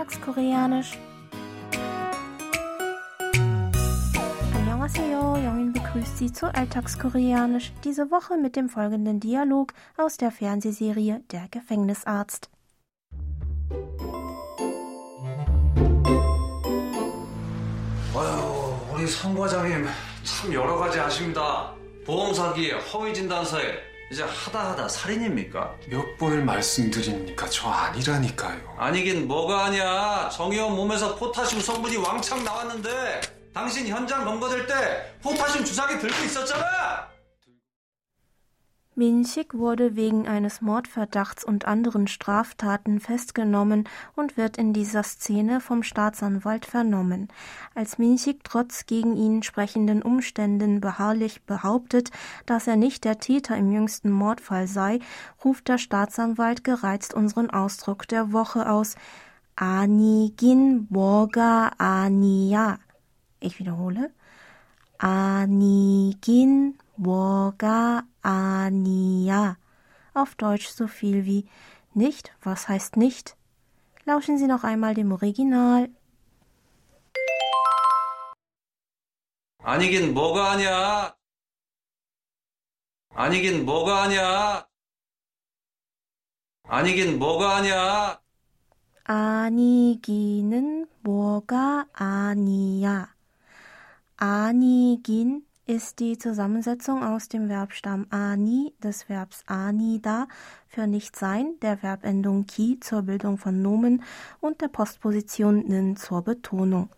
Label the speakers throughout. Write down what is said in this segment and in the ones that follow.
Speaker 1: Alltagskoreanisch. Annyeonghaseyo, Jongin begrüßt Sie zu Alltagskoreanisch. Diese Woche mit dem folgenden Dialog aus der Fernsehserie Der Gefängnisarzt.
Speaker 2: 아유, 우리 성 과장님 참 여러 가지 아십니다. 보험 사기, 허위 진단서에 이제 하다 하다 살인입니까?
Speaker 3: 몇 번을 말씀드립니까? 저 아니라니까요.
Speaker 2: 아니긴 뭐가 아니야. 정의원 몸에서 포타슘 성분이 왕창 나왔는데 당신 현장 검거될 때 포타슘 주사기 들고 있었잖아.
Speaker 1: Minchik wurde wegen eines Mordverdachts und anderen Straftaten festgenommen und wird in dieser Szene vom Staatsanwalt vernommen. Als Minchik trotz gegen ihn sprechenden Umständen beharrlich behauptet, dass er nicht der Täter im jüngsten Mordfall sei, ruft der Staatsanwalt gereizt unseren Ausdruck der Woche aus Anigin Borga Ania. Ich wiederhole. Anigin 뭐가 아니야. Auf Deutsch so viel wie nicht, was heißt nicht? Lauschen Sie noch einmal dem Original.
Speaker 2: 아니긴 뭐가 아니야. 아니긴 뭐가 아니야. 아니긴 뭐가 아니야.
Speaker 1: 아니기는 뭐가 아니야. 아니긴 ist die Zusammensetzung aus dem Verbstamm ani, des Verbs anida für nicht sein, der Verbendung ki zur Bildung von Nomen und der Postposition nin zur Betonung.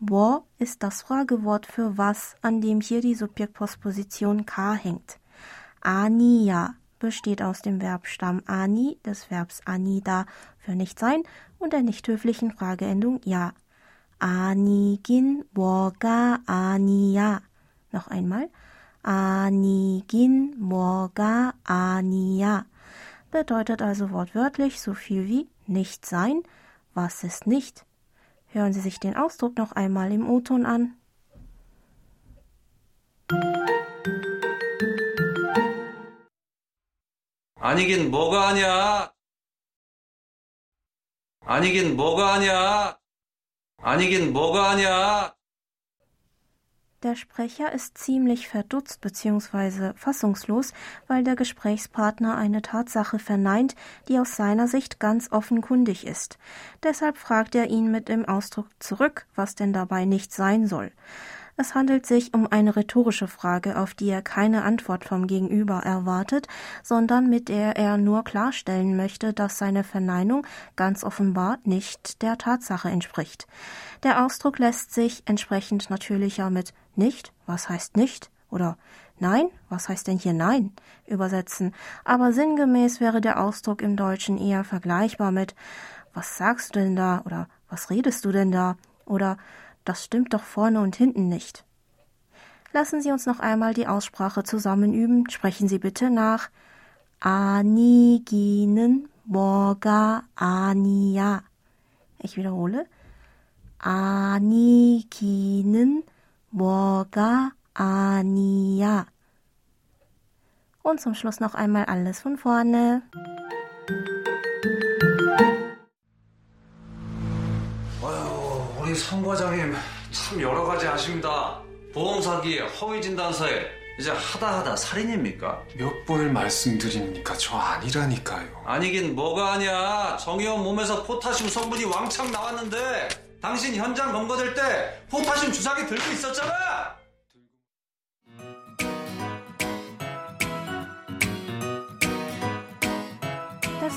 Speaker 1: Wo ist das Fragewort für was, an dem hier die Subjektpostposition ka hängt. Ania besteht aus dem Verbstamm ani, des Verbs anida für nicht sein und der nicht höflichen Frageendung ja. 아니긴 뭐가 아니야. Noch einmal. 아니긴 뭐가 아니야. Bedeutet also wortwörtlich so viel wie nicht sein. Was ist nicht? Hören Sie sich den Ausdruck noch einmal im O-Ton an.
Speaker 2: 아니긴 뭐가 아니야. 아니긴 뭐가 아니야. 아니긴 뭐가 아니야.
Speaker 1: Der Sprecher ist ziemlich verdutzt bzw. fassungslos, weil der Gesprächspartner eine Tatsache verneint, die aus seiner Sicht ganz offenkundig ist. Deshalb fragt er ihn mit dem Ausdruck zurück, was denn dabei nicht sein soll. Es handelt sich um eine rhetorische Frage, auf die er keine Antwort vom Gegenüber erwartet, sondern mit der er nur klarstellen möchte, dass seine Verneinung ganz offenbar nicht der Tatsache entspricht. Der Ausdruck lässt sich entsprechend natürlicher mit nicht, was heißt nicht, oder Nein, was heißt denn hier Nein? übersetzen, aber sinngemäß wäre der Ausdruck im Deutschen eher vergleichbar mit Was sagst du denn da? oder Was redest du denn da? oder das stimmt doch vorne und hinten nicht. Lassen Sie uns noch einmal die Aussprache zusammen üben. Sprechen Sie bitte nach Aniginen Morga Ania. Ich wiederhole. Aniginen Morga Ania. Und zum Schluss noch einmal alles von vorne.
Speaker 2: 우리 성 과장님 참 여러 가지 아십니다. 보험 사기, 허위 진단서에 이제 하다 하다 살인입니까?
Speaker 3: 몇 번을 말씀드립니까? 저 아니라니까요.
Speaker 2: 아니긴 뭐가 아니야. 정의원 몸에서 포타슘 성분이 왕창 나왔는데 당신 현장 검거될 때 포타슘 주사기 들고 있었잖아.